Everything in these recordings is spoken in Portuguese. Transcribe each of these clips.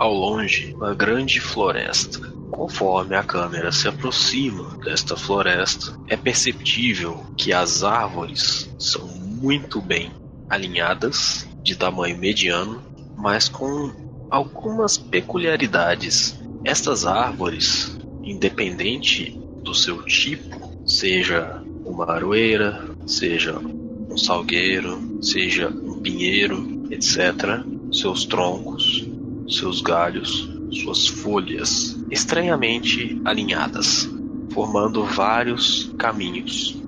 ao longe uma grande floresta. Conforme a câmera se aproxima desta floresta, é perceptível que as árvores são muito bem alinhadas, de tamanho mediano, mas com algumas peculiaridades. Estas árvores, independente do seu tipo, seja uma aroeira, seja um salgueiro, seja um pinheiro, etc., seus troncos, seus galhos, suas folhas estranhamente alinhadas, formando vários caminhos.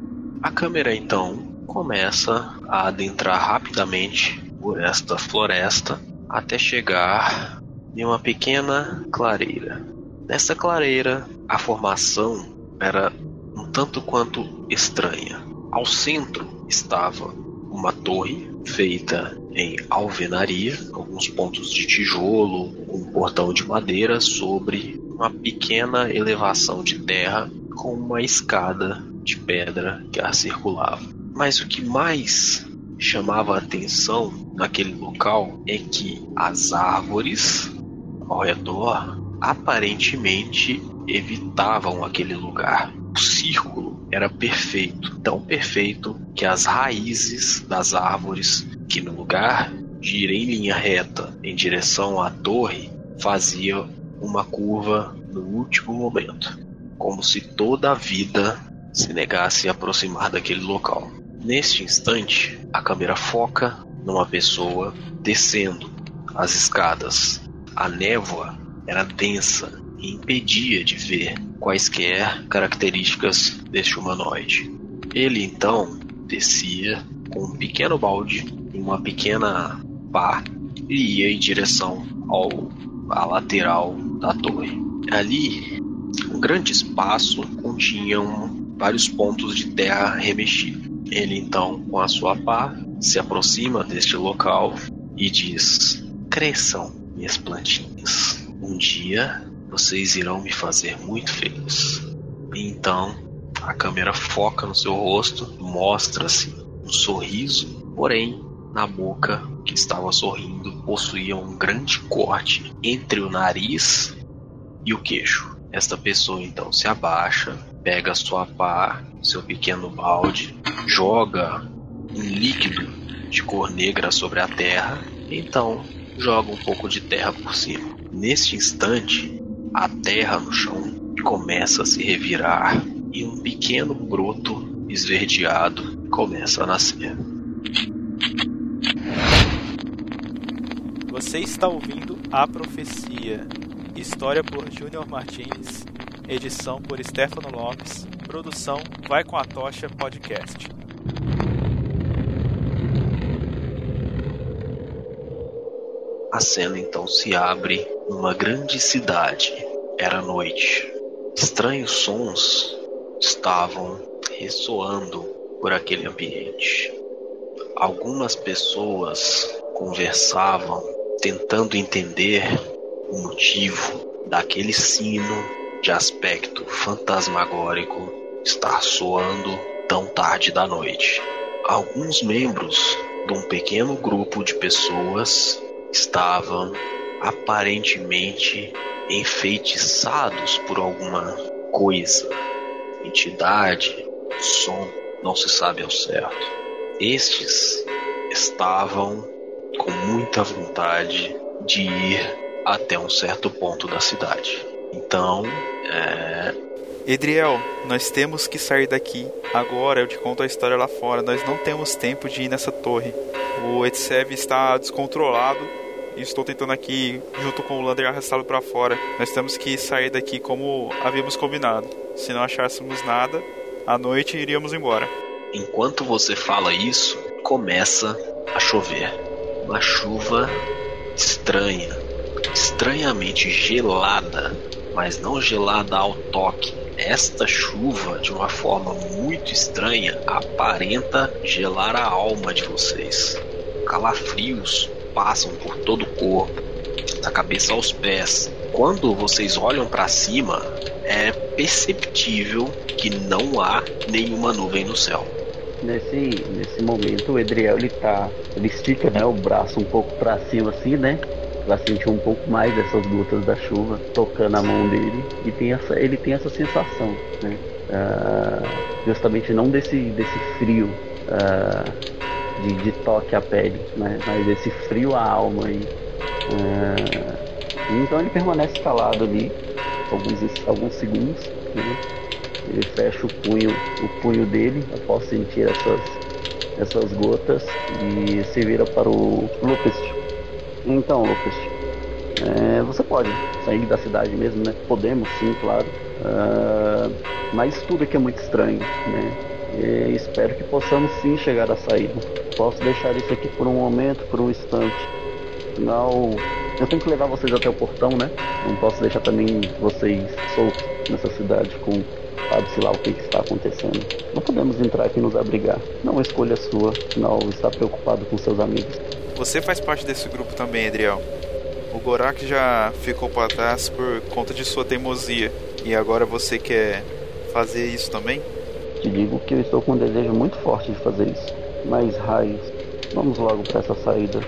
A câmera então começa a adentrar rapidamente por esta floresta até chegar em uma pequena clareira. Nessa clareira, a formação era um tanto quanto estranha. Ao centro estava uma torre feita em alvenaria, alguns pontos de tijolo, um portão de madeira sobre uma pequena elevação de terra com uma escada de pedra que a circulava. Mas o que mais chamava a atenção naquele local é que as árvores ao redor aparentemente evitavam aquele lugar. O círculo era perfeito, tão perfeito que as raízes das árvores, que no lugar de ir em linha reta em direção à torre, fazia uma curva no último momento, como se toda a vida se negasse a aproximar daquele local. Neste instante, a câmera foca numa pessoa descendo as escadas. A névoa era densa e impedia de ver quaisquer características deste humanoide. Ele então descia com um pequeno balde uma pequena pá e ia em direção ao à lateral da torre. Ali, um grande espaço continha vários pontos de terra remexidos. Ele então, com a sua pá, se aproxima deste local e diz: Cresçam, minhas plantinhas. Um dia vocês irão me fazer muito feliz. Então a câmera foca no seu rosto, mostra-se um sorriso, porém na boca que estava sorrindo possuía um grande corte entre o nariz e o queixo. Esta pessoa então se abaixa, pega sua pá, seu pequeno balde, joga um líquido de cor negra sobre a terra, então joga um pouco de terra por cima. Neste instante, a terra no chão começa a se revirar e um pequeno broto esverdeado começa a nascer. Você está ouvindo A Profecia, história por Júnior Martins, edição por Stefano Lopes, produção Vai com a Tocha Podcast. A cena então se abre numa grande cidade. Era noite. Estranhos sons estavam ressoando por aquele ambiente. Algumas pessoas conversavam tentando entender o motivo daquele sino de aspecto fantasmagórico estar soando tão tarde da noite. Alguns membros de um pequeno grupo de pessoas estavam aparentemente enfeitiçados por alguma coisa, entidade, som, não se sabe ao certo. Estes estavam com muita vontade de ir até um certo ponto da cidade. Então, é, Edriel, nós temos que sair daqui. Agora eu te conto a história lá fora. Nós não temos tempo de ir nessa torre. O Etsev está descontrolado e estou tentando aqui, junto com o Lander, arrastá-lo para fora. Nós temos que sair daqui como havíamos combinado. Se não achássemos nada, à noite iríamos embora. Enquanto você fala isso, começa a chover. Uma chuva estranha, estranhamente gelada, mas não gelada ao toque. Esta chuva, de uma forma muito estranha, aparenta gelar a alma de vocês. Calafrios passam por todo o corpo, da cabeça aos pés. Quando vocês olham para cima, é perceptível que não há nenhuma nuvem no céu. Nesse, nesse momento o Edriel ele tá. Ele estica né, o braço um pouco para cima assim, né? pra sentir um pouco mais dessas gotas da chuva tocando a mão dele e tem essa, ele tem essa sensação, né? Uh, justamente não desse, desse frio uh, de, de, toque à pele, né? mas desse frio à alma aí. Uh, então ele permanece calado ali alguns, alguns segundos. Né? Ele fecha o punho, o punho dele após sentir essas, essas gotas e se vira para o Lupus. Então, Lupus, é, você pode sair da cidade mesmo, né? Podemos sim, claro. Uh, mas tudo aqui é muito estranho, né? E espero que possamos sim chegar à saída. Posso deixar isso aqui por um momento, por um instante. Afinal, eu tenho que levar vocês até o portão, né? Não posso deixar também vocês soltos nessa cidade com sabe-se lá o que, que, está acontecendo. Não podemos entrar aqui e nos abrigar. Não é escolha sua, afinal está preocupado com seus amigos. Você faz parte desse grupo também, Adriel. O Gorak já ficou para trás por conta de sua teimosia. E agora você quer fazer isso também? Te digo que eu estou com um desejo muito forte de fazer isso. Mas, raios, vamos logo para essa saída.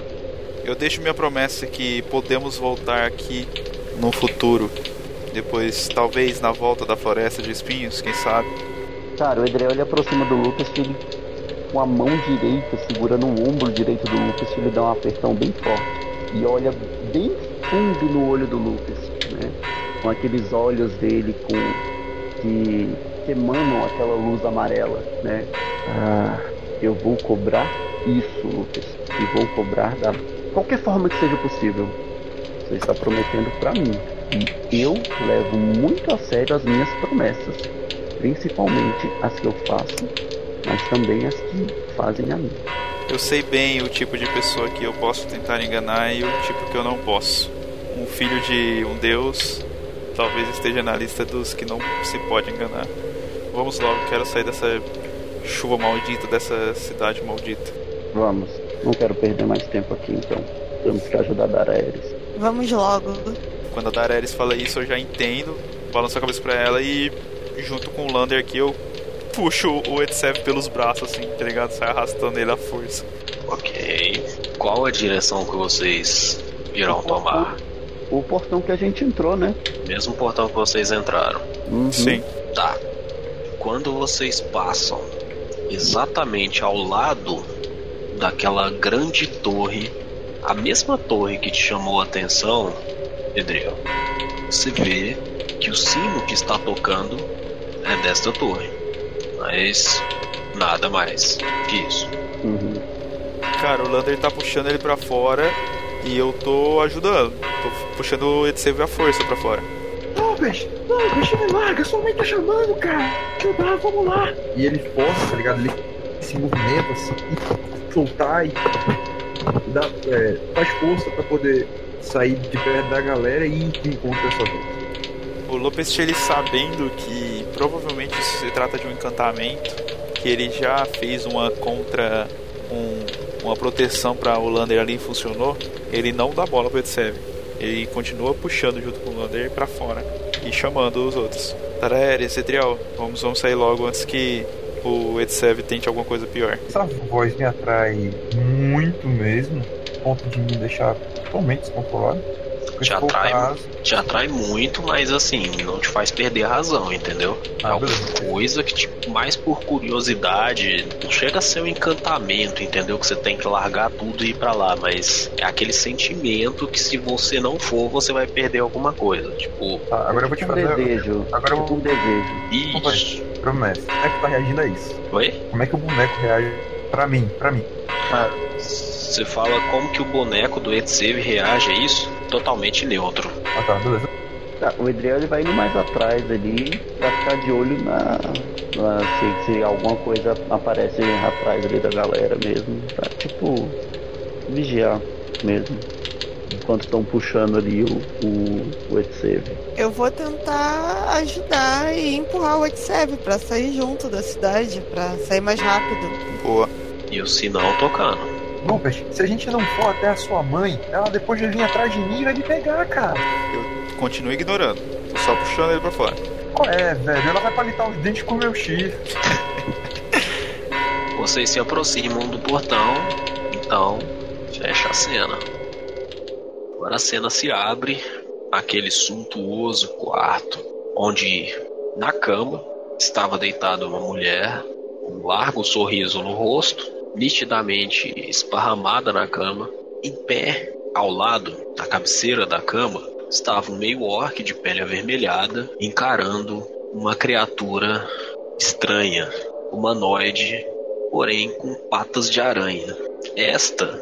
Eu deixo minha promessa que podemos voltar aqui no futuro. Depois, talvez na volta da floresta de espinhos, quem sabe. Cara, o Edrel ele aproxima do Lucas que ele, com a mão direita segurando o ombro direito do Lucas, ele dá um apertão bem forte. E olha bem fundo no olho do Lucas, né? Com aqueles olhos dele com que, que emanam aquela luz amarela, né? Ah, eu vou cobrar isso, Lucas. E vou cobrar da qualquer forma que seja possível. Você está prometendo para mim. E eu levo muito a sério as minhas promessas, principalmente as que eu faço, mas também as que fazem a mim. Eu sei bem o tipo de pessoa que eu posso tentar enganar e o tipo que eu não posso. Um filho de um deus talvez esteja na lista dos que não se pode enganar. Vamos logo, quero sair dessa chuva maldita, dessa cidade maldita. Vamos. Não quero perder mais tempo aqui, então. Temos que ajudar a Daenerys. Vamos logo. Quando a Daenerys fala isso, eu já entendo. Balanço a cabeça pra ela e, junto com o Lander aqui, eu puxo o Etsev pelos braços, assim, tá ligado? Sai arrastando ele à força. Ok. Qual a direção que vocês irão tomar? O portão que a gente entrou, né? Mesmo portão que vocês entraram. Uhum. Sim. Tá. Quando vocês passam exatamente ao lado daquela grande torre, a mesma torre que te chamou a atenção, Edriel, você vê que o sino que está tocando é desta torre. Mas nada mais que isso. Uhum. Cara, o Lander tá puxando ele pra fora e eu tô ajudando. Tô puxando o Edsave à força pra fora. Lucas! Lucas, me larga! Sua mãe tá chamando, cara! Ajudar, vamos lá! E ele força, tá ligado? Ele se movimenta assim, soltar e dá, é, faz força pra poder sair de perto da galera e ir de encontro essa vez. O Lopes, ele sabendo que provavelmente se trata de um encantamento, que ele já fez uma contra um, uma proteção para o Lander ali funcionou, ele não dá bola pro Etsev. Ele continua puxando junto com o Lander para fora e chamando os outros. Tarere, Cetriel, vamos, vamos sair logo antes que o Etsev tente alguma coisa pior. Essa voz me atrai muito mesmo, ponto de me deixar totalmente descontrolado. Te atrai, te atrai muito, mas assim, não te faz perder a razão, entendeu? É Ah, alguma beleza. coisa que, tipo, mais por curiosidade, não chega a ser um encantamento, entendeu? Que você tem que largar tudo e ir pra lá, mas é aquele sentimento que se você não for, você vai perder alguma coisa. Tipo, Tá, agora eu vou te um fazer desejo. Agora eu tipo um desejo. isso. promessa. Como é que tá reagindo a isso? Oi? Como é que o boneco reage pra mim? Pra mim. Você fala como que o boneco do Etseve reage a isso? Totalmente neutro. Ah tá, beleza. Tá, o Edriel ele vai indo mais atrás ali pra ficar de olho na. na- se, se alguma coisa aparece atrás ali da galera mesmo. Pra tipo. vigiar mesmo. Enquanto estão puxando ali o, o, o. Eu vou tentar ajudar e empurrar o Etsev pra sair junto da cidade, pra sair mais rápido. Boa. E o sinal tocando. Lucas, se a gente não for até a sua mãe, ela depois vai vir atrás de mim e vai me pegar, cara. Eu continuo ignorando. Tô só puxando ele pra fora. Qual é, velho? Ela vai palitar os dentes com o meu chifre. Vocês se aproximam do portão, então fecha a cena. Agora a cena se abre aquele suntuoso quarto onde na cama estava deitada uma mulher com um largo sorriso no rosto, nitidamente esparramada na cama, em pé ao lado da cabeceira da cama estava um meio orc de pele avermelhada encarando uma criatura estranha, humanoide, porém com patas de aranha. Esta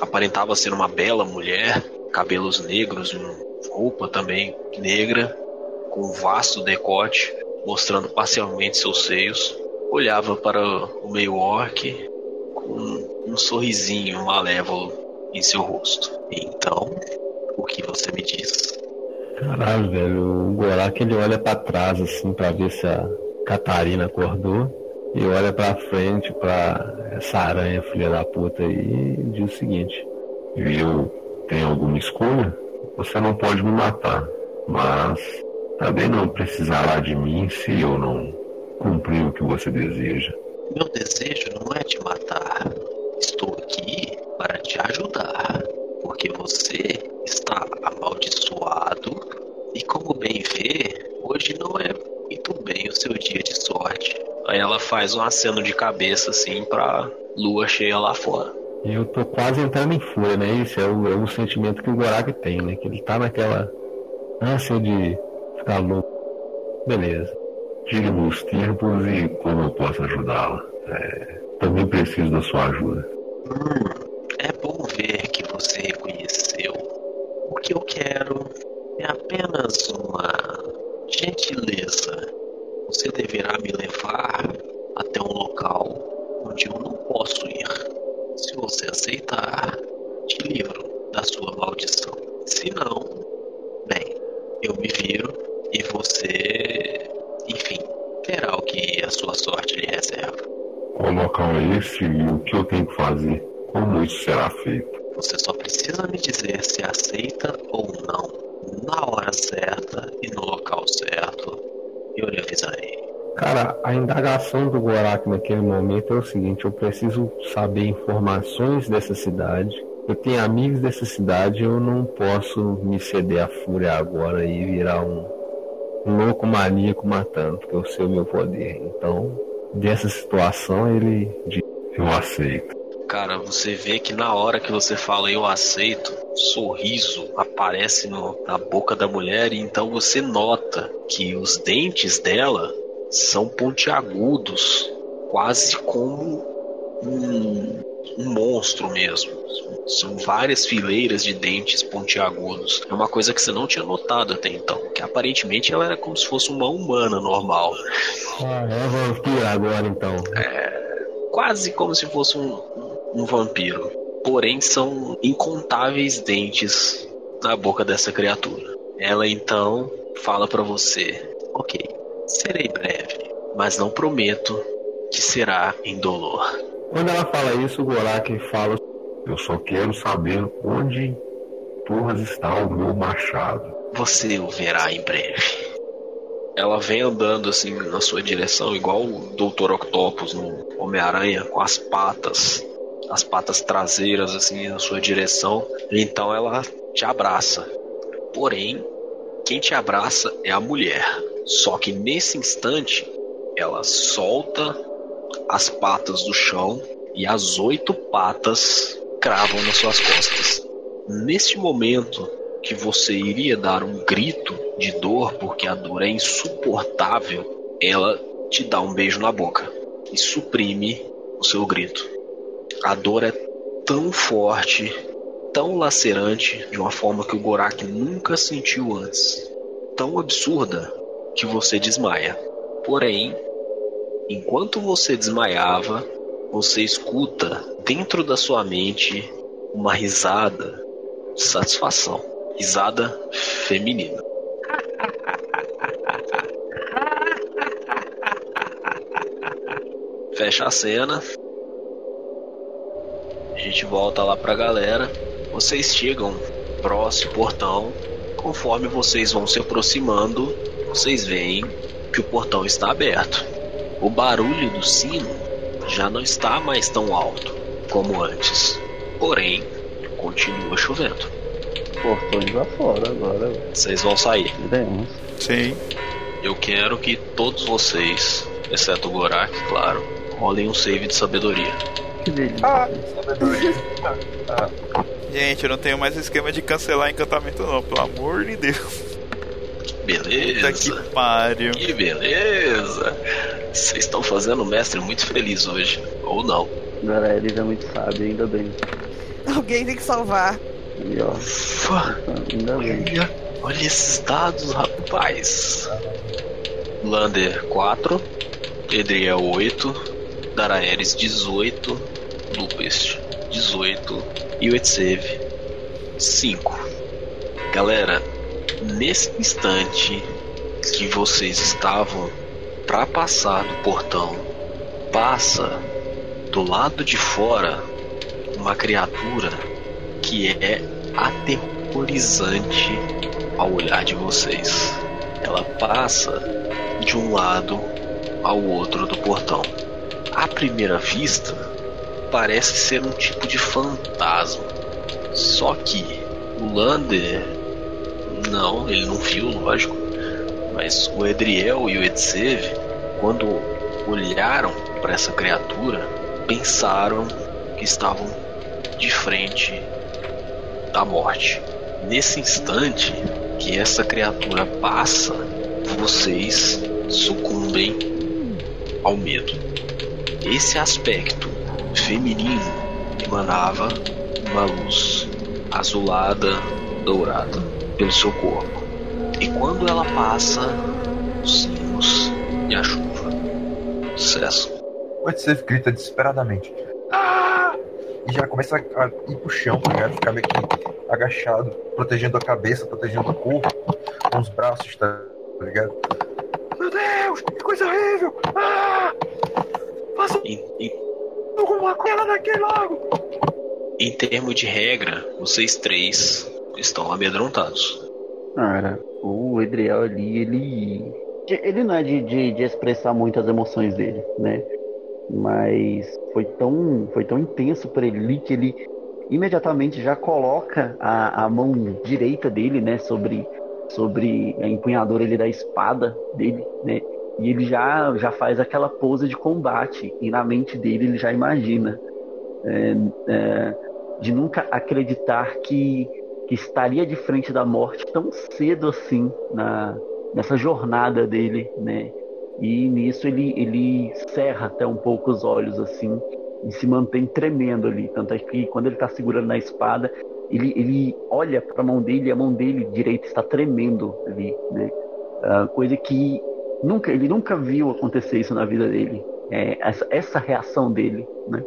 aparentava ser uma bela mulher, cabelos negros, roupa também negra, com um vasto decote, mostrando parcialmente seus seios. Olhava para o meio com um sorrisinho malévolo em seu rosto. Então, o que você me diz? Caralho, velho, o Gorak ele olha para trás assim para ver se a Catarina acordou e olha para frente para essa aranha filha da puta aí e diz o seguinte: Eu tenho alguma escolha? Você não pode me matar, mas também não precisará de mim se eu não cumprir o que você deseja. Meu desejo não é te matar. Estou aqui para te ajudar, porque você está amaldiçoado e, como bem vê, hoje não é muito bem o seu dia de sorte. Aí ela faz um aceno de cabeça assim pra lua cheia lá fora. Eu tô quase entrando em fúria, né? Isso é o, é o sentimento que o Gorak tem, né? Que ele tá naquela ânsia de ficar louco. Beleza. Diga-me os tempos e como eu posso ajudá-la. É, também preciso da sua ajuda. Hum, é bom ver que você reconheceu. O que eu quero é apenas uma gentileza. Você deverá me levar até um local onde eu não posso ir. Se você aceitar, te livro da sua maldição. Se não, bem, eu me viro e você, enfim, verá o que a sua sorte lhe reserva. Qual local é esse e o que eu tenho que fazer? Como isso será feito? Você só precisa me dizer se aceita ou não. Na hora certa e no local certo, eu lhe avisarei. Cara, a indagação do Gorak naquele momento é o seguinte: eu preciso saber informações dessa cidade. Eu tenho amigos dessa cidade, eu não posso me ceder à fúria agora e virar um, louco maníaco matando, porque eu sei o meu poder. Então, dessa situação, ele diz: Eu aceito. Cara, você vê que na hora que você fala eu aceito, sorriso aparece no, na boca da mulher e então você nota que os dentes dela são pontiagudos, quase como um, um monstro mesmo. São várias fileiras de dentes pontiagudos. É uma coisa que você não tinha notado até então. Que aparentemente ela era como se fosse uma humana normal. Ah, é vampiro agora então. É, quase como se fosse um, um vampiro. Porém, são incontáveis dentes na boca dessa criatura. Ela então fala para você: Ok, serei breve, mas não prometo que será indolor. Quando ela fala isso, o Gorak fala: Eu só quero saber onde porras está o meu machado. Você o verá em breve. Ela vem andando assim na sua direção, igual o Dr. Octopus no Homem-Aranha, com as patas, as patas traseiras assim na sua direção. Então ela te abraça. Porém, quem te abraça é a mulher. Só que nesse instante, ela solta as patas do chão e as oito patas cravam nas suas costas. Neste momento que você iria dar um grito de dor, porque a dor é insuportável, ela te dá um beijo na boca e suprime o seu grito. A dor é tão forte, tão lacerante, de uma forma que o Gorak nunca sentiu antes. Tão absurda que você desmaia. Porém, enquanto você desmaiava, você escuta dentro da sua mente uma risada de satisfação. Risada feminina. Fecha a cena. A gente volta lá pra galera. Vocês chegam próximo portão. Conforme vocês vão se aproximando, vocês veem que o portão está aberto. O barulho do sino já não está mais tão alto como antes. Porém, continua chovendo. Portões lá fora agora. Vocês vão sair. Veremos. Sim. Eu quero que todos vocês, exceto o Gorak, claro, rolem um save de sabedoria. Que delícia. Ah, sabedoria. Ah, Gente, eu não tenho mais esquema de cancelar encantamento não, pelo amor de Deus. Puta Beleza. que pariu. Que beleza! Vocês estão fazendo o mestre muito feliz hoje. Ou não. Agora ele é muito sábio, ainda bem. Alguém tem que salvar. E ó, Ufa, ainda bem. olha, olha esses dados, rapaz. Lander 4, Edriel 8, Daraeris 18, Lupest 18 e o Etsev 5. Galera, nesse instante que vocês estavam para passar do portão, passa do lado de fora uma criatura que é aterrorizante ao olhar de vocês. Ela passa de um lado ao outro do portão. À primeira vista, parece ser um tipo de fantasma. Só que o Lander, não, ele não viu, lógico. Mas o Edriel e o Edsev, quando olharam para essa criatura, pensaram que estavam de frente da morte. Nesse instante que essa criatura passa, vocês sucumbem ao medo. Esse aspecto feminino emanava uma luz azulada, dourada pelo seu corpo. E quando ela passa, os sinos e a chuva cessam. o Edsef grita desesperadamente. Ah! E já começa a ir pro chão, tá ligado? Ficar meio que agachado, protegendo a cabeça, protegendo o corpo, com os braços, tá ligado? Meu Deus, que coisa horrível! Ah! Faça alguma coisa daquele logo! em termos de regra, vocês três estão amedrontados. Cara, o Edriel ali, ele. Ele não é de, de, de expressar muitas emoções dele, né? Mas foi tão, foi tão intenso para ele ali que ele imediatamente já coloca a, a mão direita dele, né, sobre, sobre a empunhadura ele da espada dele, né? E ele já, já faz aquela pose de combate e na mente dele ele já imagina é, é, de nunca acreditar que, que estaria de frente da morte tão cedo assim na, nessa jornada dele, né? E nisso ele, ele cerra até um pouco os olhos assim e se mantém tremendo ali. Tanto é que quando ele está segurando na espada, ele, ele olha para a mão dele e a mão dele direita está tremendo ali, né? Ah, coisa que nunca ele nunca viu acontecer isso na vida dele. É, essa, essa reação dele, né?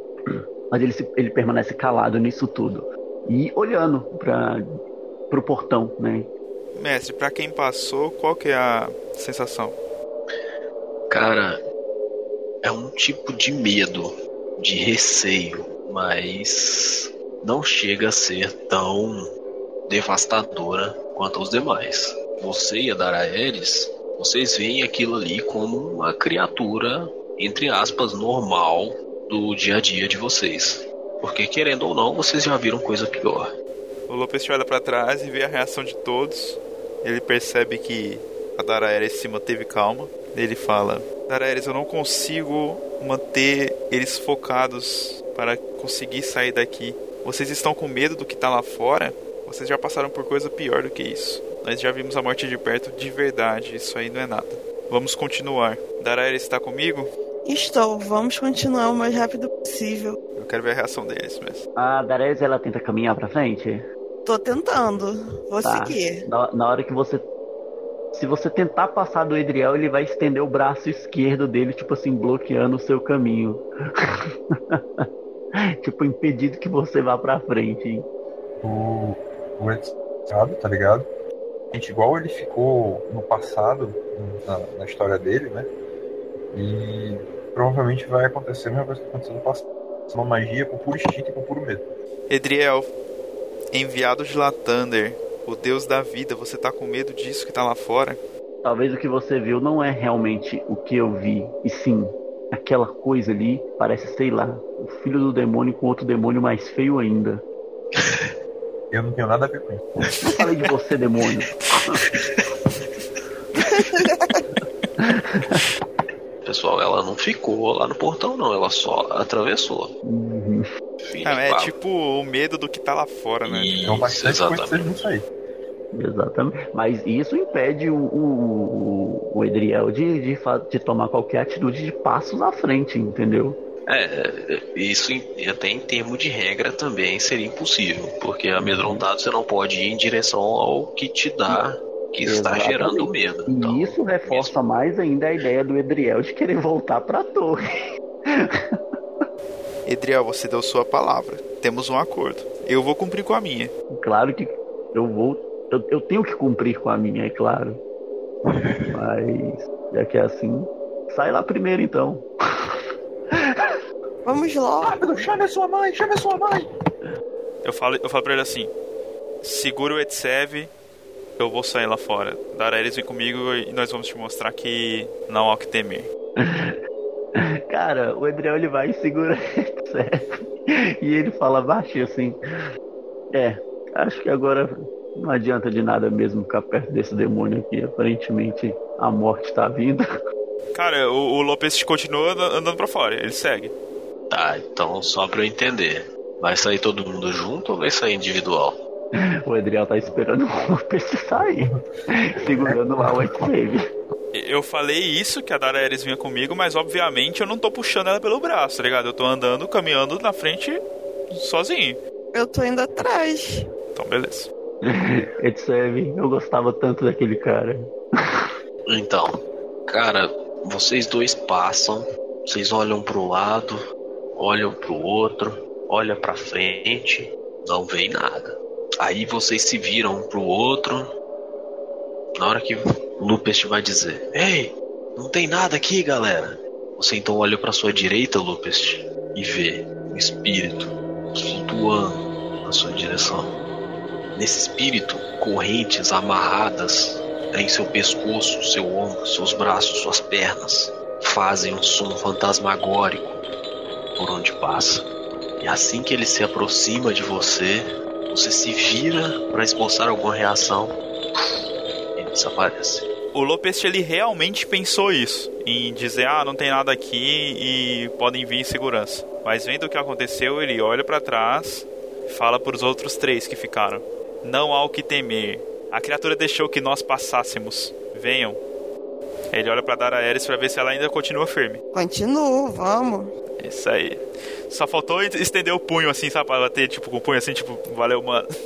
Mas ele, se, ele permanece calado nisso tudo e olhando para o portão, né? Mestre, pra quem passou, qual que é a sensação? Cara, é um tipo de medo, de receio, mas não chega a ser tão devastadora quanto os demais. Você e a Daraeris, vocês veem aquilo ali como uma criatura, entre aspas, normal do dia a dia de vocês. Porque querendo ou não, vocês já viram coisa pior. O Lopes olha pra trás e vê a reação de todos. Ele percebe que a Daraeris se manteve calma. Ele fala: Daraeris, eu não consigo manter eles focados para conseguir sair daqui. Vocês estão com medo do que tá lá fora? Vocês já passaram por coisa pior do que isso. Nós já vimos a morte de perto de verdade. Isso aí não é nada. Vamos continuar. Daraeris está comigo? Estou, vamos continuar o mais rápido possível. Eu quero ver a reação deles mesmo. A Darese, ela tenta caminhar pra frente? Tô tentando. Vou Tá. seguir. Na, na hora que você. Se você tentar passar do Edriel, ele vai estender o braço esquerdo dele, tipo assim, bloqueando o seu caminho. tipo, impedindo que você vá pra frente. o, o Edson, sabe, tá ligado? Gente, igual ele ficou no passado, na, na história dele, né? E provavelmente vai acontecer a mesma coisa que aconteceu no passado. Uma magia por puro instinto e por puro medo. Edriel, enviado de Latander, o deus da vida, você tá com medo disso que tá lá fora? Talvez o que você viu não é realmente o que eu vi, e sim aquela coisa ali parece, sei lá, o filho do demônio com outro demônio mais feio ainda. Eu não tenho nada a ver com isso. Não falei de você, demônio. Pessoal, ela não ficou lá no portão, não. Ela só atravessou. Uhum. De é papo. tipo o medo do que tá lá fora, né? Isso, bastante coisa exatamente. aí. Exatamente. Mas isso impede o, o, o Edriel de, de, de tomar qualquer atitude de passos à frente, entendeu? É, isso em- até em termo de regra também seria impossível, porque amedrontado você não pode ir em direção ao que te dá, que está Exatamente. gerando medo. E Então, isso reforça mais ainda a ideia do Edriel de querer voltar pra torre. Edriel, você deu sua palavra. Temos um acordo. Eu vou cumprir com a minha. Claro que eu vou. Eu, eu tenho que cumprir com a minha, é claro. Mas já que é assim, sai lá primeiro então. Vamos logo. Rápido, chame a sua mãe, chame a sua mãe. Eu falo, eu falo pra ele assim: segura o Etsev, eu vou sair lá fora. Daraelis vem comigo e nós vamos te mostrar que não há o que temer. Cara, o Edriel ele vai e segura certo? E ele fala baixinho assim. É, acho que agora não adianta de nada mesmo ficar perto desse demônio aqui. Aparentemente a morte tá vindo. Cara, o, o Lopes continua and- andando pra fora, ele segue. tá, então só pra eu entender. Vai sair todo mundo junto ou vai sair individual? O Edriel tá esperando o Lopes sair. Segurando lá o White Save. Eu falei isso, que a Daraelis vinha comigo, mas obviamente eu não tô puxando ela pelo braço, tá ligado? Eu tô andando, caminhando na frente sozinho. Eu tô indo atrás. Então, beleza. Etsev, eu gostava tanto daquele cara. Então, cara, vocês dois passam, vocês olham pro lado, olham pro outro, olham pra frente, não veem nada. Aí vocês se viram um pro outro. Na hora que Lupest vai dizer: Ei, não tem nada aqui, galera. Você então olha pra sua direita, Lupest, e vê um espírito flutuando na sua direção. Nesse espírito, correntes amarradas em seu pescoço, seu ombro, seus braços, suas pernas fazem um som fantasmagórico por onde passa. E assim que ele se aproxima de você, você se vira para esboçar alguma reação. Ele desaparece. O Lopes, ele realmente pensou isso, em dizer, ah, não tem nada aqui e podem vir em segurança. Mas vendo o que aconteceu, ele olha pra trás e fala pros outros três que ficaram: Não há o que temer. A criatura deixou que nós passássemos. Venham. Ele olha pra Daraeris pra ver se ela ainda continua firme. Continuo, vamos. Isso aí. Só faltou estender o punho assim, sabe? Pra bater, tipo, com o punho assim, tipo, valeu, mano.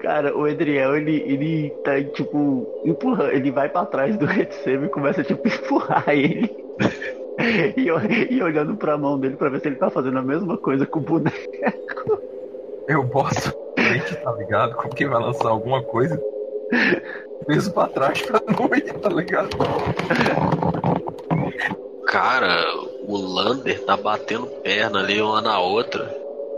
Cara, o Edriel, ele, ele tá, tipo, empurrando. Ele vai pra trás do Etsev e começa, tipo, empurrar ele. E, e olhando pra mão dele pra ver se ele tá fazendo a mesma coisa com o boneco. Eu boto frente, tá ligado? Como que vai lançar alguma coisa? Mesmo pra trás pra não ir, tá ligado? Cara, o Lander tá batendo perna ali uma na outra,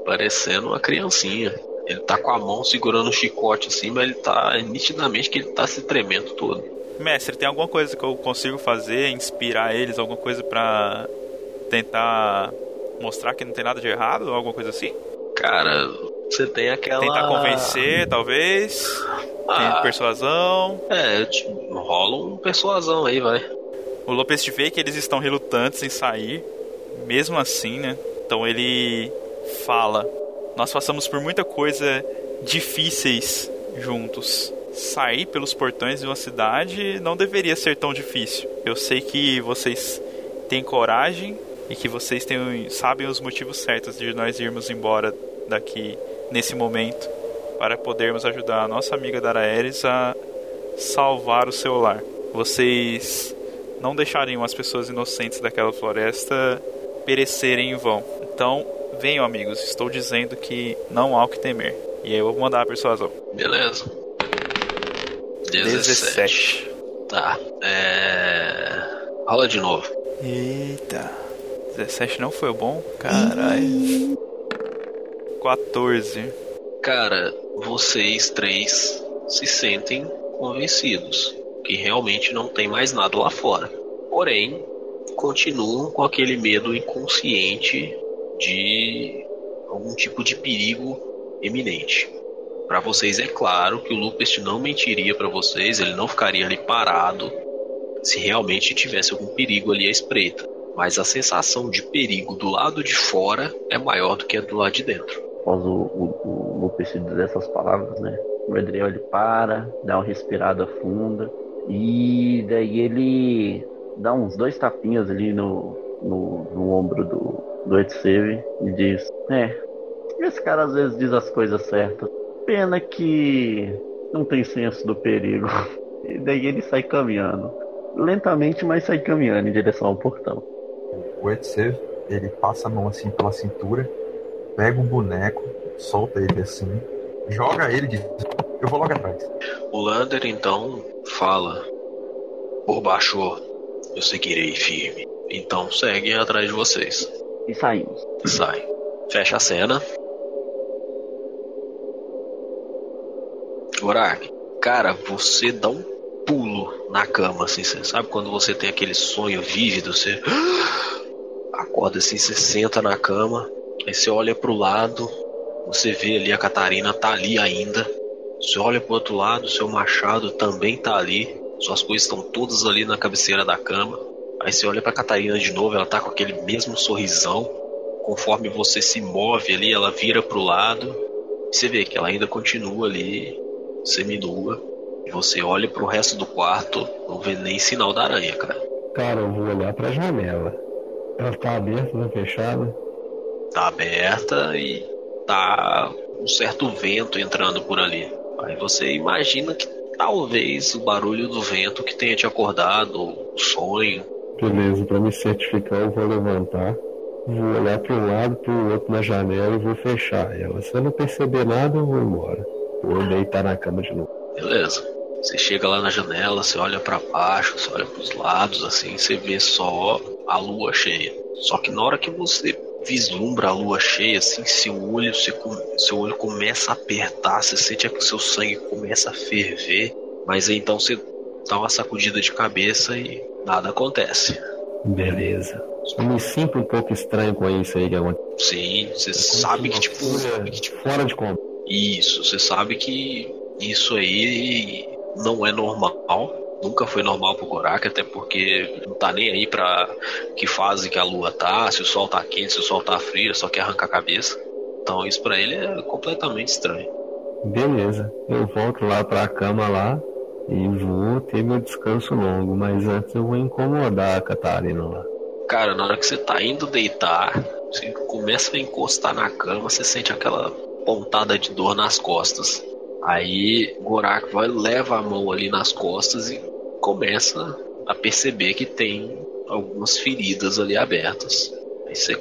parecendo uma criancinha. Ele tá com a mão segurando o chicote assim, mas ele tá nitidamente que ele tá se tremendo todo. Mestre, tem alguma coisa que eu consigo fazer, inspirar eles, alguma coisa pra tentar mostrar que não tem nada de errado, ou alguma coisa assim? Cara, você tem aquela. Tentar convencer, talvez. Tem Ah, persuasão. é, rola um persuasão aí, vai. O Lopes te vê que eles estão relutantes em sair, mesmo assim, né? Então ele fala: Nós passamos por muita coisa difíceis juntos. Sair pelos portões de uma cidade não deveria ser tão difícil. Eu sei que vocês têm coragem e que vocês têm, sabem os motivos certos de nós irmos embora daqui nesse momento para podermos ajudar a nossa amiga Daraeris a salvar o seu lar. Vocês não deixariam as pessoas inocentes daquela floresta perecerem em vão. Então, venham amigos, estou dizendo que não há o que temer. E aí eu vou mandar a persuasão. Beleza. 17. Tá. É. Rola de novo. Eita. 17 não foi bom? Caralho. 14. Cara, vocês três se sentem convencidos que realmente não tem mais nada lá fora. Porém, continuam com aquele medo inconsciente de algum tipo de perigo eminente. Para vocês é claro que o Lupest não mentiria para vocês, ele não ficaria ali parado se realmente tivesse algum perigo ali à espreita. Mas a sensação de perigo do lado de fora é maior do que a do lado de dentro. Após o, o, o Lupest dizer essas palavras, né? O Edriel ele para, dá uma respirada funda e daí ele dá uns dois tapinhas ali no, no, no ombro do, do Etseve e diz: É, esse cara às vezes diz as coisas certas. Pena que não tem senso do perigo. E daí ele sai caminhando. Lentamente, mas sai caminhando em direção ao portão. O Etsev, ele passa a mão assim pela cintura, pega um boneco, solta ele assim, joga ele e diz: Eu vou logo atrás. O Lander então fala: Por baixo, eu seguirei firme. Então segue atrás de vocês. E saímos. Sai. Fecha a cena. Gorak, cara, você dá um pulo na cama, assim, você sabe quando você tem aquele sonho vívido, você acorda assim, você senta na cama, aí você olha pro lado, você vê ali a Catarina tá ali ainda. Você olha pro outro lado, seu machado também tá ali. Suas coisas estão todas ali na cabeceira da cama. Aí você olha pra Catarina de novo, ela tá com aquele mesmo sorrisão. Conforme você se move ali, ela vira pro lado. Você vê que ela ainda continua ali, seminua. E você olha pro resto do quarto, não vê nem sinal da aranha, cara. Cara, eu vou olhar pra janela. Ela tá aberta, tá fechada? Tá aberta e tá um certo vento entrando por ali. Aí você imagina que talvez o barulho do vento que tenha te acordado, o sonho. Beleza, pra me certificar eu vou levantar. Vou olhar para um lado, para o outro na janela e vou fechar ela. Se eu não perceber nada, eu vou embora. Vou deitar na cama de novo. Beleza. Você chega lá na janela, você olha para baixo, você olha para os lados, assim, você vê só a lua cheia. Só que na hora que você vislumbra a lua cheia, assim, seu olho, seu, seu olho começa a apertar, você sente que seu sangue começa a ferver, mas aí então você dá uma sacudida de cabeça e nada acontece. Beleza. Eu me sinto um pouco estranho com isso aí que aconteceu. Sim, você sabe que tipo, sabe que, tipo. Fora de como. Isso, você sabe que isso aí não é normal. Nunca foi normal pro Gorak, até porque não tá nem aí pra que fase que a lua tá, se o sol tá quente, se o sol tá frio, só quer arrancar a cabeça. Então isso pra ele é completamente estranho. Beleza. Eu volto lá pra cama lá e vou ter meu descanso longo, mas antes eu vou incomodar a Catarina lá. Cara, na hora que você tá indo deitar, você começa a encostar na cama, você sente aquela pontada de dor nas costas. Aí Gorak vai leva a mão ali nas costas e começa a perceber que tem algumas feridas ali abertas. Aí você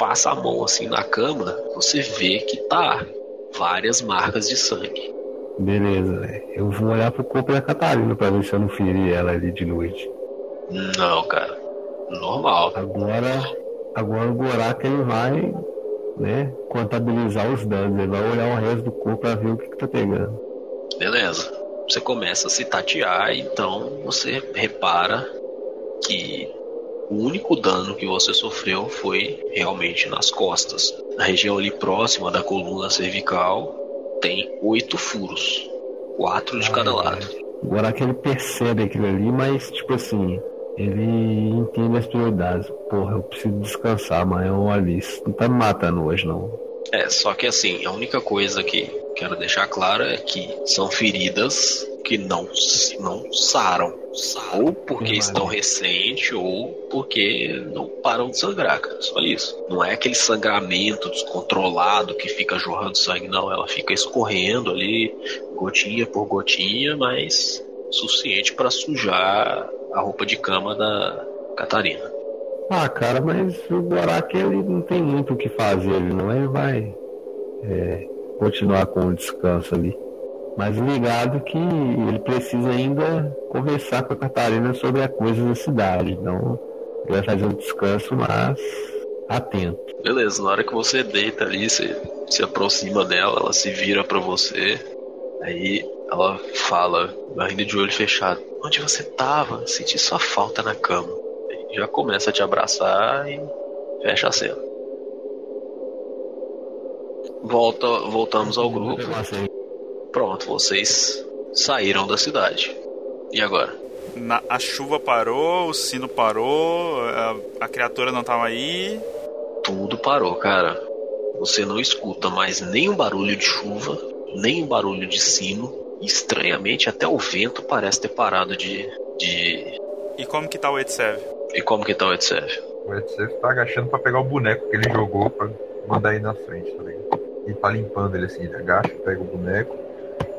passa a mão assim na cama, você vê que tá várias marcas de sangue. Beleza. Eu vou olhar pro corpo da Catarina pra ver se eu não feri ela ali de noite. Não, cara. Normal. Agora, agora o Gorak ele vai, né, contabilizar os danos. Ele vai olhar o resto do corpo pra ver o que, que tá pegando. Beleza. Você começa a se tatear, então você repara que o único dano que você sofreu foi realmente nas costas. Na região ali próxima da coluna cervical tem oito furos, quatro de cada lado. Agora que ele percebe aquilo ali, mas tipo assim, ele entende as prioridades. Porra, eu preciso descansar, mas é o Alice. Não tá me matando hoje não. É, só que assim, a única coisa que quero deixar clara é que são feridas que não, não saram. Ou porque estão recentes, ou porque não param de sangrar, cara. Só isso. Não é aquele sangramento descontrolado que fica jorrando sangue, não. Ela fica escorrendo ali, gotinha por gotinha, mas suficiente para sujar a roupa de cama da Catarina. Ah, cara, mas o Borak ele não tem muito o que fazer, ele não. Ele vai é, continuar com o descanso ali. Mas ligado que ele precisa ainda conversar com a Catarina sobre a coisa da cidade. Então, ele vai fazer um descanso, mas atento. Beleza, na hora que você deita ali, você se aproxima dela, ela se vira para você. Aí ela fala, ainda de olho fechado: Onde você tava? Senti sua falta na cama. Aí já começa a te abraçar e fecha a cena. Volta, voltamos ao grupo. Pronto, vocês saíram da cidade. E agora? Na- a chuva parou, o sino parou, a, a criatura não tava aí. Tudo parou, cara. Você não escuta mais nem o barulho de chuva, nem o barulho de sino. Estranhamente, até o vento parece ter parado de. de... E como que tá o Etsev? E como que tá o Etsev? O Edsev tá agachando pra pegar o boneco que ele jogou pra mandar ele na frente, tá ligado? E tá limpando ele assim, ele agacha, pega o boneco,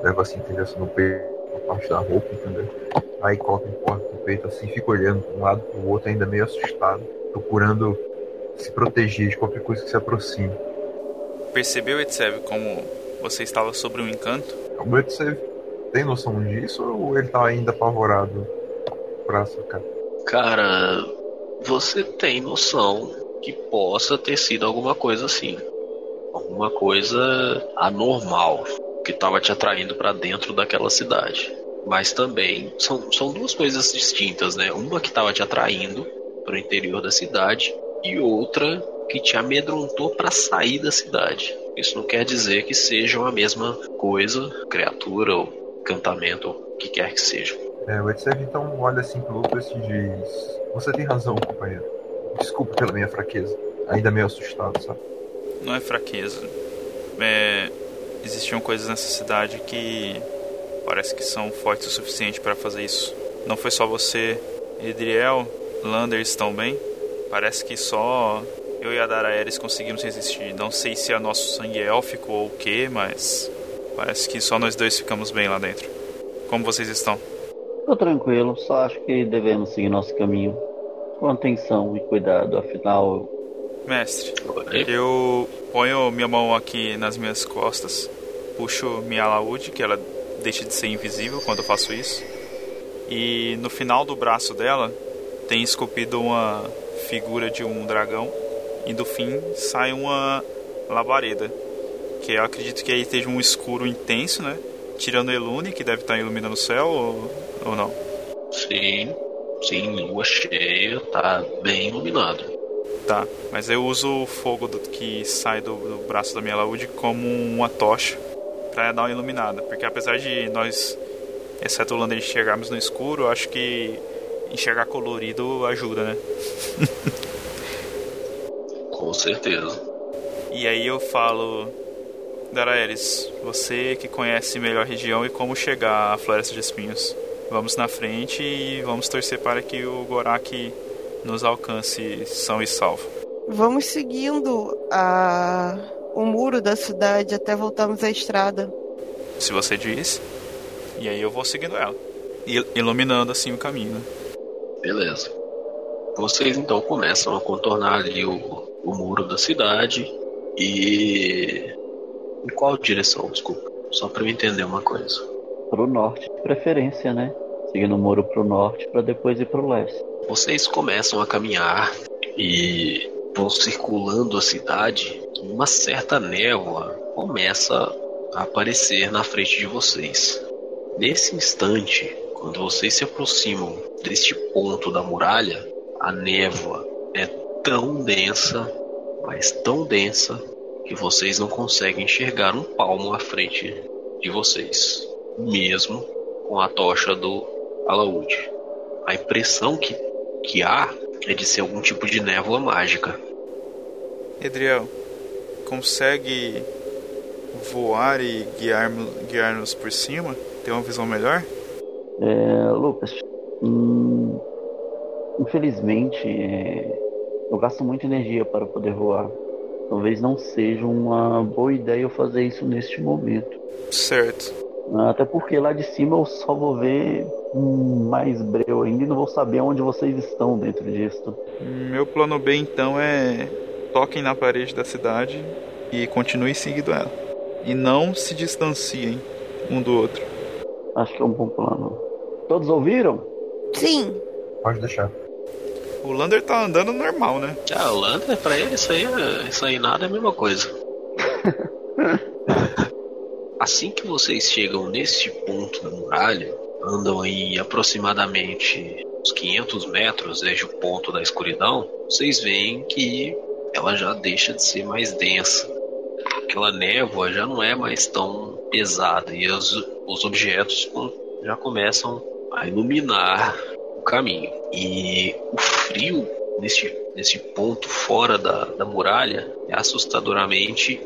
leva assim, entendeu? Assim, no peito, a parte da roupa, entendeu? Aí coloca em porta no peito assim, fica olhando pra um lado pro outro, ainda meio assustado, procurando se proteger de qualquer coisa que se aproxime. Percebeu, Etsev, como você estava sobre um encanto? O Edsev tem noção disso ou ele tá ainda apavorado pra essa cara? Cara, você tem noção que possa ter sido alguma coisa assim. Alguma coisa anormal que estava te atraindo para dentro daquela cidade. Mas também são, são duas coisas distintas, né? Uma que estava te atraindo para o interior da cidade e outra que te amedrontou para sair da cidade. Isso não quer dizer que sejam a mesma coisa, criatura ou encantamento, ou o que quer que seja. É, o Edsev então olha assim pro Lucas e diz: Você tem razão, companheiro. Desculpa pela minha fraqueza. Ainda meio assustado, sabe? Não é fraqueza. É, existiam coisas nessa cidade que parece que são fortes o suficiente para fazer isso. Não foi só você, Edriel, Lander estão bem. Parece que só eu e a Daraeris conseguimos resistir. Não sei se é nosso sangue élfico ou o que, mas parece que só nós dois ficamos bem lá dentro. Como vocês estão? Tô tranquilo, só acho que devemos seguir nosso caminho com atenção e cuidado, afinal, Mestre, Oi? eu ponho minha mão aqui nas minhas costas, puxo minha alaúde, que ela deixa de ser invisível quando eu faço isso, e no final do braço dela tem esculpido uma figura de um dragão, e do fim sai uma labareda, que eu acredito que aí esteja um escuro intenso, né? Tirando Elune, que deve estar iluminando o céu, ou, ou não? Sim, sim, lua cheia, tá bem iluminado. Tá, mas eu uso o fogo do- que sai do, do braço da minha laúde como uma tocha pra dar uma iluminada. Porque apesar de nós, exceto o Lander, enxergarmos no escuro, acho que enxergar colorido ajuda, né? Com certeza. E aí eu falo, Daraeris, você que conhece melhor a região e como chegar à Floresta de Espinhos. Vamos na frente e vamos torcer para que o Gorak nos alcance são e salvo. Vamos seguindo a... o muro da cidade até voltarmos à estrada. se você diz. E aí eu vou seguindo ela. Il- Iluminando assim o caminho. né? Beleza. Vocês então começam a contornar ali o, o muro da cidade e. Em qual direção? Desculpa. Só pra eu entender uma coisa. pro norte de preferência, né? Seguindo o muro pro norte para depois ir pro leste. Vocês começam a caminhar e vão circulando a cidade. Uma certa névoa começa a aparecer na frente de vocês. Nesse instante, quando vocês se aproximam deste ponto da muralha, a névoa é tão densa, mas tão densa, que vocês não conseguem enxergar um palmo à frente de vocês, mesmo com a tocha do alaúde. A impressão que, que há é de ser algum tipo de névoa mágica. Edriel, consegue voar e guiar- guiar-nos por cima? Ter uma visão melhor? É, Lucas, hum, infelizmente é, eu gasto muita energia para poder voar. Talvez não seja uma boa ideia eu fazer isso neste momento. Certo. Até porque lá de cima eu só vou ver hum, mais breu ainda e não vou saber onde vocês estão dentro disso. Meu plano B então é toquem na parede da cidade e continuem seguindo ela. E não se distanciem um do outro. Acho que é um bom plano. Todos ouviram? Sim, Pode deixar. O Lander tá andando normal, né? Ah, o Lander, pra ele, isso aí, é- isso aí nada é a mesma coisa. Assim que vocês chegam neste ponto da muralha, andam aí aproximadamente uns 500 metros desde o ponto da escuridão, vocês veem que ela já deixa de ser mais densa. aquela névoa já não é mais tão pesada e os, os objetos já começam a iluminar o caminho. E o frio nesse, nesse ponto fora da, da muralha é assustadoramente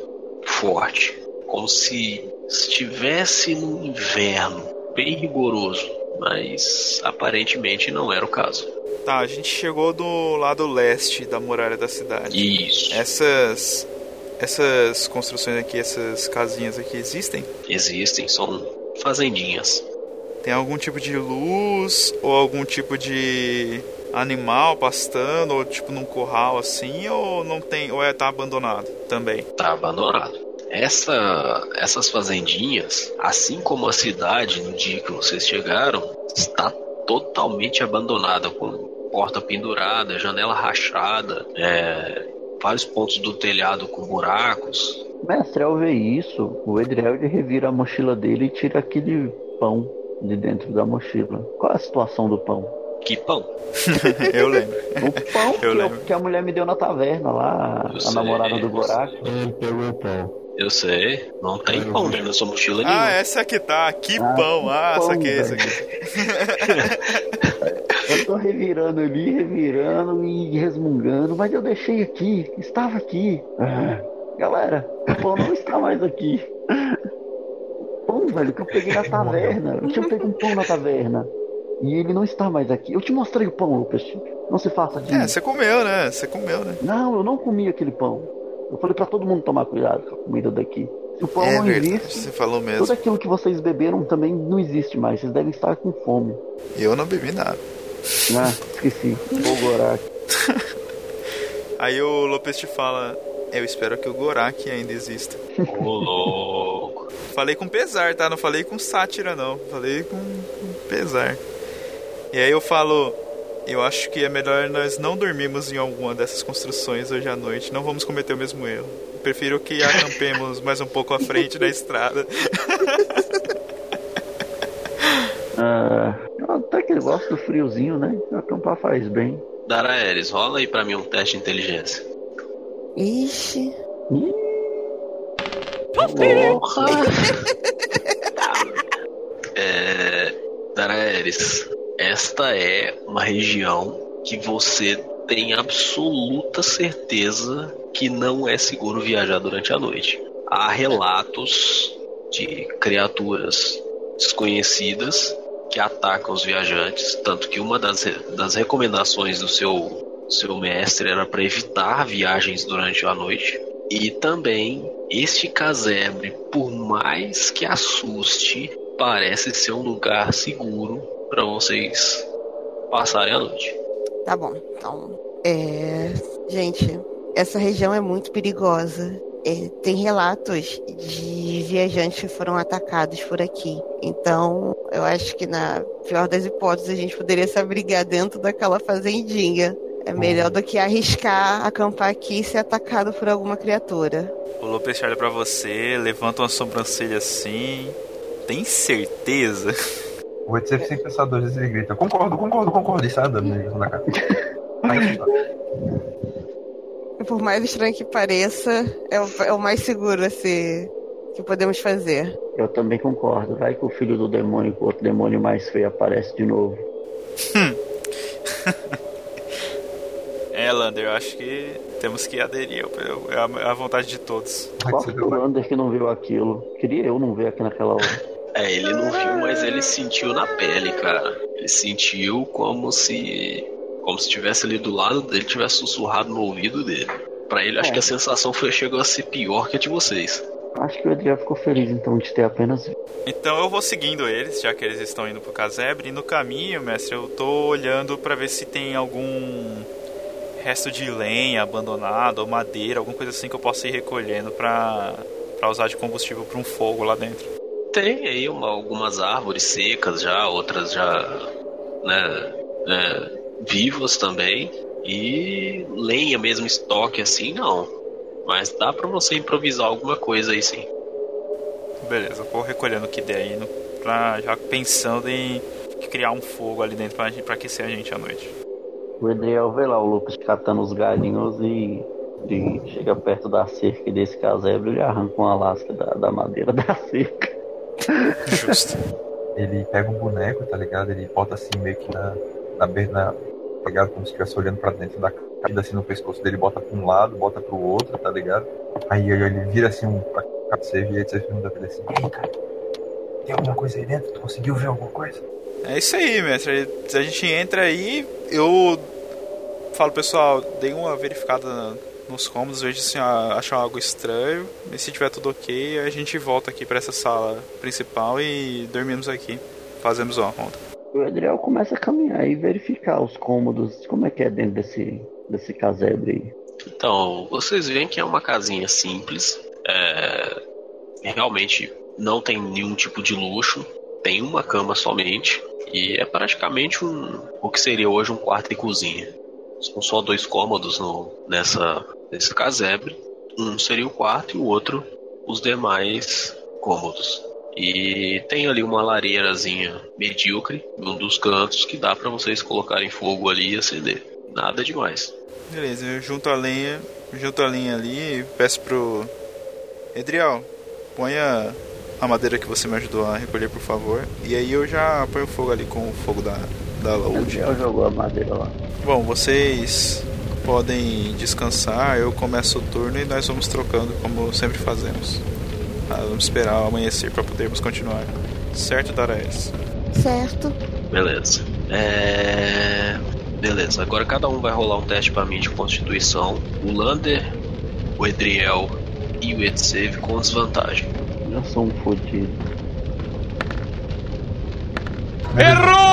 forte. Como se estivesse no inverno, bem rigoroso, mas aparentemente não era o caso. Tá, a gente chegou do lado leste da muralha da cidade. Isso. Essas essas construções aqui, essas casinhas aqui existem? Existem, são fazendinhas. Tem algum tipo de luz ou algum tipo de animal pastando ou tipo num curral assim ou não tem ou é tá abandonado também? Tá abandonado. Essa, essas fazendinhas, assim como a cidade no dia que vocês chegaram, está totalmente abandonada, com porta pendurada, janela rachada, é, vários pontos do telhado com buracos. Mestre, ao ver isso, o Edriel revira a mochila dele e tira aquele pão de dentro da mochila. Qual é a situação do pão? Que pão? eu lembro. O pão eu que, lembro. que, a mulher me deu na taverna lá, Eu a sei. namorada do Gorak. Ele pegou o pão. Eu sei, não tem pão dentro da sua mochila Ah, nenhuma. essa aqui tá. Que Ah, pão. que Ah, pão, essa aqui, essa velho. aqui. Eu tô revirando ali, revirando e resmungando, mas eu deixei aqui, estava aqui. Ah, galera, o pão não está mais aqui. Pão, velho, que eu peguei na taverna. Eu tinha pego um pão na taverna. E ele não está mais aqui. Eu te mostrei o pão, Lucas. Não se faça disso. É, você comeu, né? Você comeu, né? Não, eu não comi aquele pão. Eu falei pra todo mundo tomar cuidado com a comida daqui. Se o pão é não verdade, existe, você falou mesmo. tudo aquilo que vocês beberam também não existe mais. Vocês devem estar com fome. Eu não bebi nada. Ah, esqueci. Vou Gorak. Aí o Lopes te fala: Eu espero que o Gorak ainda exista. Ô, louco. Falei com pesar, tá? Não falei com sátira, não. Falei com, com pesar. E aí eu falo: Eu acho que é melhor nós não dormirmos em alguma dessas construções hoje à noite. Não vamos cometer o mesmo erro. Prefiro que acampemos mais um pouco à frente da estrada. Ah, até que gosto do friozinho, né? Acampar faz bem. Daraeris, rola aí pra mim um teste de inteligência. Ixi. Ih, Porra! é, Daraeris, esta é uma região que você tem absoluta certeza que não é seguro viajar durante a noite. Há relatos de criaturas desconhecidas que atacam os viajantes, tanto que uma das, das recomendações do seu, seu mestre era para evitar viagens durante a noite. E também este casebre, por mais que assuste, parece ser um lugar seguro para vocês passarem a noite. Tá bom. Então, é... gente, essa região é muito perigosa. É, tem relatos de viajantes que foram atacados por aqui. Então, eu acho que na pior das hipóteses a gente poderia se abrigar dentro daquela fazendinha. É melhor do que arriscar acampar aqui e ser atacado por alguma criatura. O Lopes olha pra você, levanta uma sobrancelha assim. Tem certeza? O ETC sem pensar duas vezes ele grita: Concordo, concordo, concordo. E sai andando na direção da cara. Aí, tá. E por mais estranho que pareça, é o, é o mais seguro a se, que podemos fazer. eu também concordo. Vai que o filho do demônio, com o outro demônio mais feio, aparece de novo. É, Lander, eu acho que temos que aderir. É a, é a vontade de todos. Só que o Lander que não viu aquilo. Queria eu não ver aqui naquela hora. É, ele não viu, mas ele sentiu na pele, cara. Ele sentiu como se. Como se tivesse ali do lado dele, tivesse sussurrado no ouvido dele. Pra ele, acho É. que a sensação foi, chegou a ser pior que a de vocês. Acho que o Edriel ficou feliz então de ter apenas Então eu vou seguindo eles, já que eles estão indo pro casebre. E no caminho, mestre, eu tô olhando pra ver se tem algum resto de lenha abandonado ou madeira, alguma coisa assim que eu possa ir recolhendo pra, pra usar de combustível pra um fogo lá dentro. Tem aí uma- algumas árvores secas já, outras já, né, é, vivas também. E lenha mesmo, estoque assim, não. Mas dá pra você improvisar alguma coisa aí sim. Beleza, vou recolhendo o que der aí, no- pra, já pensando em criar um fogo ali dentro pra, pra aquecer a gente à noite. O Edriel vê lá o Lucas catando os galinhos e Ele chega perto da cerca desse casebre, ele arranca uma lasca da, da madeira da cerca. Justo. Ele pega um boneco, tá ligado? Ele bota assim meio que na, na, be- na pegado como se estivesse olhando pra dentro da caída assim no pescoço dele, bota pra um lado, bota pro outro, tá ligado? Aí ele ele vira assim um pra cá pra você e aí você pergunta pra ele assim, ei cara, tem alguma coisa aí dentro? Tu conseguiu ver alguma coisa? É isso aí, mestre. A gente entra aí, eu falo, pessoal, dei uma verificada nos cômodos, vejo se acham algo estranho. E se tiver tudo ok, a gente volta aqui pra essa sala principal e dormimos aqui. Fazemos uma ronda. O Adriel começa a caminhar e verificar os cômodos, como é que é dentro desse, desse casebre aí. Então, vocês veem que é uma casinha simples. é, Realmente não tem nenhum tipo de luxo. Tem uma cama somente. E é praticamente um, o que seria hoje um quarto e cozinha. São só dois cômodos no, nessa, nesse casebre. Um seria o quarto e o outro os demais cômodos. E tem ali uma lareirazinha medíocre um dos cantos que dá para vocês colocarem fogo ali e acender. Nada demais. Beleza, eu junto a lenha, junto a lenha ali e peço pro Edriel, ponha a madeira que você me ajudou a recolher, por favor. E aí eu já ponho fogo ali com o fogo da, da. Adriel jogou a madeira lá. Bom, vocês podem descansar, eu começo o turno e nós vamos trocando como sempre fazemos. Ah, vamos esperar o amanhecer para podermos continuar. Certo, Daraes? Certo. Beleza. É. Beleza, agora cada um vai rolar um teste pra mim de constituição. O Lander, o Edriel e o Edsave com desvantagem. Eu sou um fodido. Errou!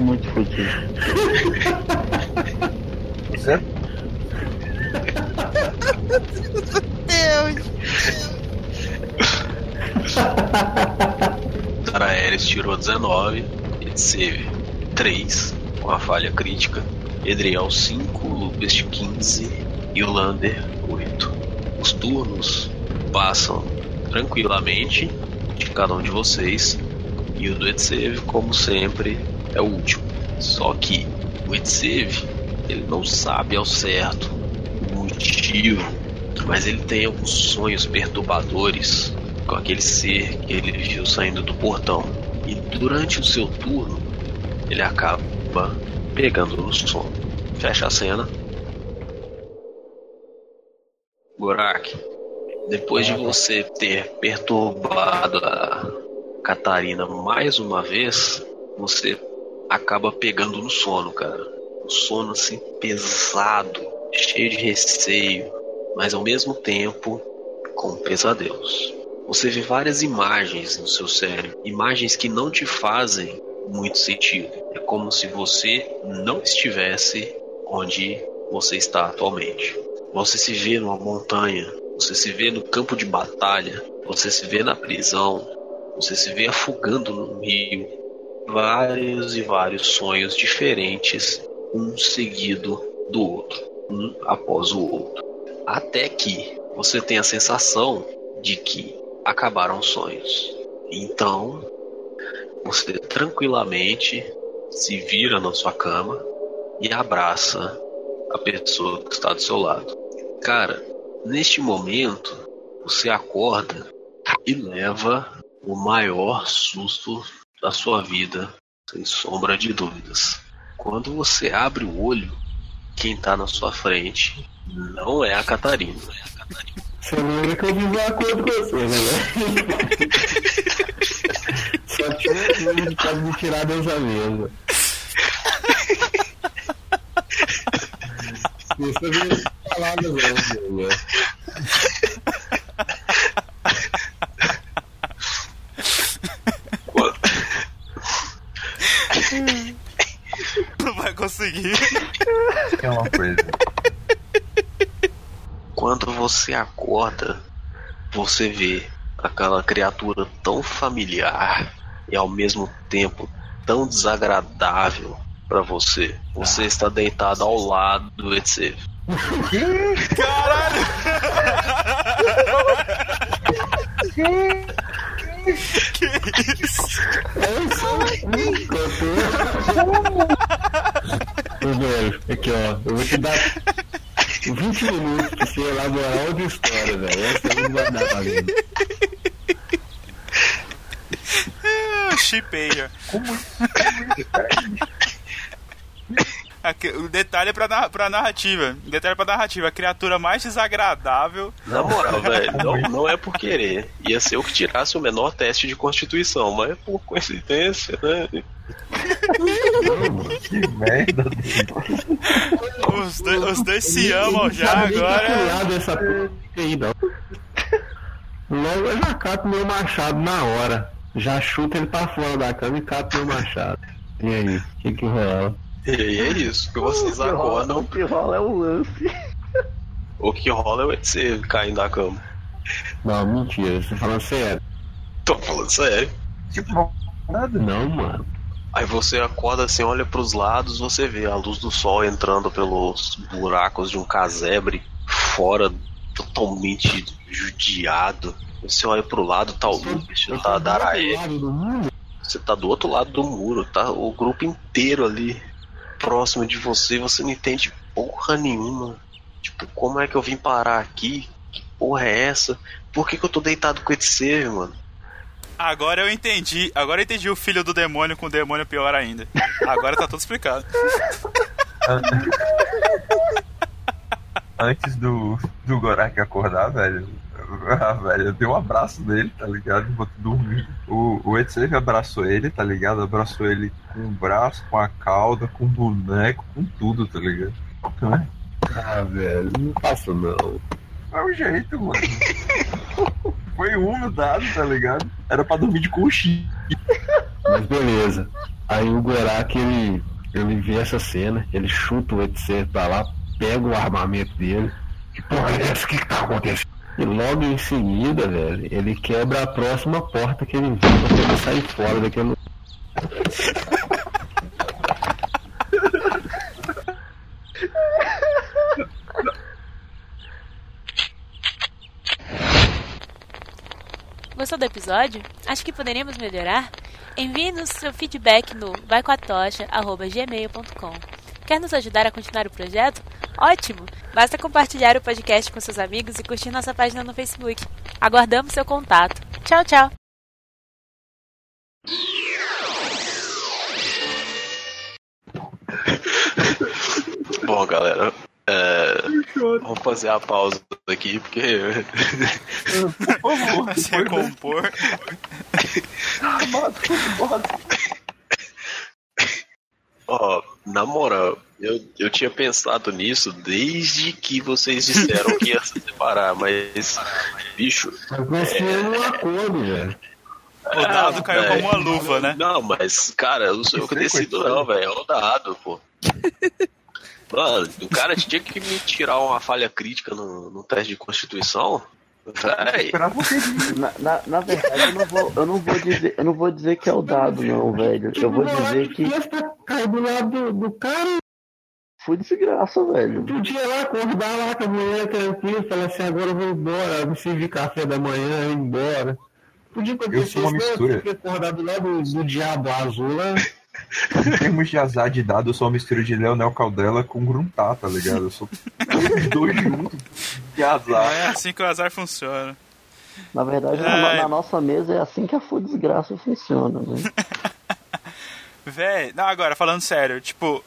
Muito fodido. Você? Deus. Taraeres tirou 19, Edsave 3, com a falha crítica. Edriel 5, Lupest 15 e o Lander 8. Os turnos passam tranquilamente de cada um de vocês. E o do Edsave, como sempre, é último. Só que o Edsave, ele não sabe ao certo o motivo, mas ele tem alguns sonhos perturbadores com aquele ser que ele viu saindo do portão. E durante o seu turno, ele acaba pegando no sono. Fecha a cena. Gorak, depois de você ter perturbado a Catarina mais uma vez, você acaba pegando no sono, cara. Um sono assim pesado, cheio de receio, mas ao mesmo tempo com pesadelos. Você vê várias imagens no seu cérebro, imagens que não te fazem muito sentido. É como se você não estivesse onde você está atualmente. Você se vê numa montanha, você se vê no campo de batalha, você se vê na prisão, você se vê afogando no rio. Vários e vários sonhos diferentes, um seguido do outro, um após o outro. Até que você tem a sensação de que acabaram os sonhos. Então, você tranquilamente se vira na sua cama e abraça a pessoa que está do seu lado. Cara, neste momento, você acorda e leva o maior susto da sua vida, sem sombra de dúvidas. Quando você abre o olho, quem está na sua frente não é a Catarina. Você lembra que eu fiz um acordo com você, né? Só tinha ele pode me tirar dessa mesa. Isso vi palavras né? Não É uma coisa. Quando você acorda, você vê aquela criatura tão familiar e ao mesmo tempo tão desagradável para você. Você está deitado ao lado do Edsave. Caralho! que isso? Ô, velho, aqui ó, eu vou te dar. Vou 20 minutos pra você elaborar outra história, velho. Essa não vai dar pra mim. Ah, Chipei já. Como? Como? Aqui, O detalhe é pra, pra narrativa. O detalhe é pra narrativa. A criatura mais desagradável. Na moral, velho, não, não é por querer. Ia ser eu que tirasse o menor teste de constituição, mas por coincidência, né? Que merda. Os dois, os dois se amam já agora. lado essa porra fica aí, não. Logo eu já cato meu machado na hora. Já chuta ele pra fora da cama e cato meu machado. E aí, o que que rola? E aí é isso, que vocês O que rola- acordam. O que rola é o lance. O que rola é o ETC caindo da cama. Não, mentira, você falando sério. Tô falando sério. Tipo, não, nada. Não, mano. Aí você acorda assim, olha pros lados, você vê a luz do sol entrando pelos buracos de um casebre, fora, totalmente judiado. Você olha pro lado, tá o Lucas, tá a. Você tá do outro lado do muro, tá o grupo inteiro ali próximo de você, você não entende porra nenhuma. Tipo, como é que eu vim parar aqui? Que porra é essa? Por que, que eu tô deitado com esse ser, mano? Agora eu entendi. Agora eu entendi o filho do demônio com o demônio pior ainda. Agora tá tudo explicado. Antes do, do Gorak acordar, velho. Ah, velho, eu dei um abraço nele, tá ligado? Enquanto dormir. O, o Etsev abraçou ele, tá ligado? Abraçou ele com o braço, com a cauda, com o boneco, com tudo, tá ligado? Não é? Ah, velho, não faço não. É o jeito, mano. Foi um dado, tá ligado? Era pra dormir de conchinha. Mas beleza. Aí o Gorak, ele, ele vê essa cena, ele chuta o etc pra lá, pega o armamento dele. Que porra é essa? O que, que tá acontecendo? E logo em seguida, velho, ele quebra a próxima porta que ele vê pra poder sair fora daquele. Gostou do episódio? Acho que poderíamos melhorar? Envie-nos seu feedback no vaicoatocha.gmail.com Quer nos ajudar a continuar o projeto? Ótimo! Basta compartilhar o podcast com seus amigos e curtir nossa página no Facebook. Aguardamos seu contato. Tchau, tchau! Bom, galera, é, vamos fazer a pausa aqui, porque Vai se recompor. Ó, na moral, eu, eu tinha pensado nisso desde que vocês disseram que ia se separar, mas, bicho, Mas tínhamos um acordo, velho. O dado caiu velho. como uma luva, né? Não, mas, cara, eu não sou eu que decido, não, velho. É o dado, pô. Mano, o cara tinha que me tirar uma falha crítica no, no teste de constituição. Véi? Na, na, na verdade, eu não, vou, eu, não vou dizer, eu não vou dizer que é o dado, não, velho. Eu vou dizer que Cai do lado do, do cara, foi desgraça, velho. podia lá acordar lá com a mulher tranquilo, falar assim, agora eu vou embora, me servir café da manhã, eu ir embora. Podia acontecer Eu sou uma isso, né? mistura. Eu tinha acordado lá do, do diabo azul lá. Em termos de azar de dado, eu sou uma mistura de Leonel Caldela com Gruntar, tá ligado? Eu sou os dois juntos de Não azar. é assim que o azar funciona. Na verdade, na, Ai. na nossa mesa é assim que a full desgraça funciona, velho. Véi, não, agora, falando sério, tipo.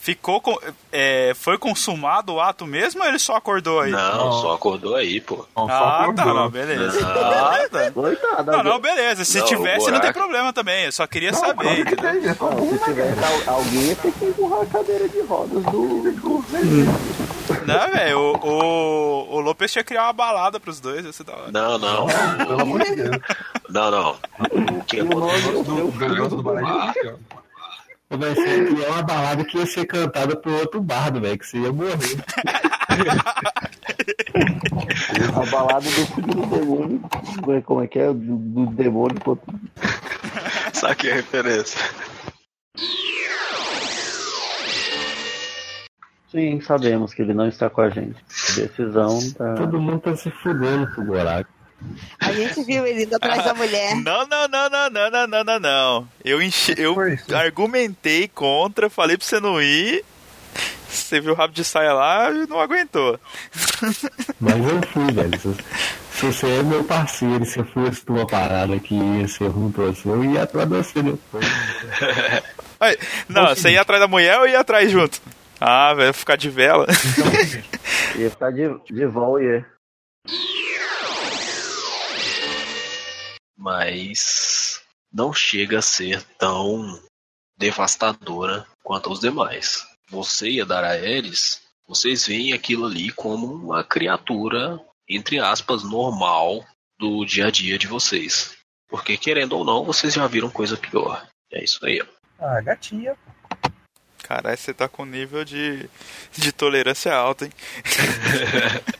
Ficou. Com, é, foi consumado o ato mesmo ou ele só acordou aí? não, só acordou aí, pô. Não, Ah, tá, não, beleza. Não. Ah, tá. Coitado, Não, não, beleza. Se Não, tivesse, o não tem buraco- problema também. Eu só queria Não, saber. que tem, é Não, um, se tivesse al- alguém ia ter que empurrar a cadeira de rodas do. do... Não, velho, o, o, o Lopes tinha que criar uma balada pros dois, ia ser da hora. Não, não. Pelo amor de Deus. Não, não. O que aconteceu? Do Gangoso do Baralho. Vai ser que é uma balada que ia ser cantada por outro bardo, velho, que você ia morrer. A balada do filho do demônio. Como é que é? Do, do demônio. Saquei a referência. Sim, sabemos que ele não está com a gente. A decisão tá. Todo mundo tá se fudendo pro Gorak. A gente viu ele indo atrás da mulher. Não, não, não, não, não, não, não, não, não. Eu, enche... eu argumentei contra, falei pra você não ir. Você viu o rabo de saia lá e não aguentou. Mas eu fui, velho. Se, você é meu parceiro, se eu fosse tua parada que ia ser ruim pra você, eu ia atrás de você depois. Não, você ia atrás da mulher ou ia atrás junto? Ah, velho, ficar de vela. Ia ficar de, de vol e mas não chega a ser tão devastadora quanto os demais. Você e a Daraeris, vocês veem aquilo ali como uma criatura, entre aspas, normal do dia a dia de vocês. Porque, querendo ou não, vocês já viram coisa pior. É isso aí. ó. Ah, gatinha. Caralho, você tá com nível de, de tolerância alto, hein?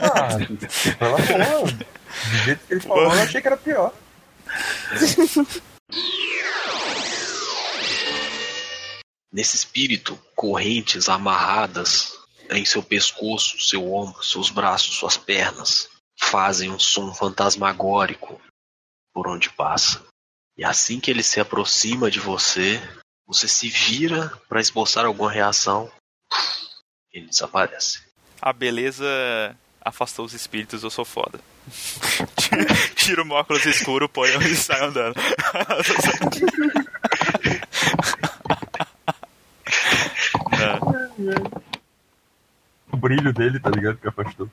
Ah, ela falou. Do jeito que ele falou, eu achei que era pior. Nesse espírito, correntes amarradas em seu pescoço, seu ombro, seus braços, suas pernas, fazem um som fantasmagórico por onde passa. E assim que ele se aproxima de você, você se vira para esboçar alguma reação, ele desaparece. A beleza afastou os espíritos, eu sou foda. Tira o óculos escuro, põe e sai andando. O brilho dele, tá ligado? Que afastou.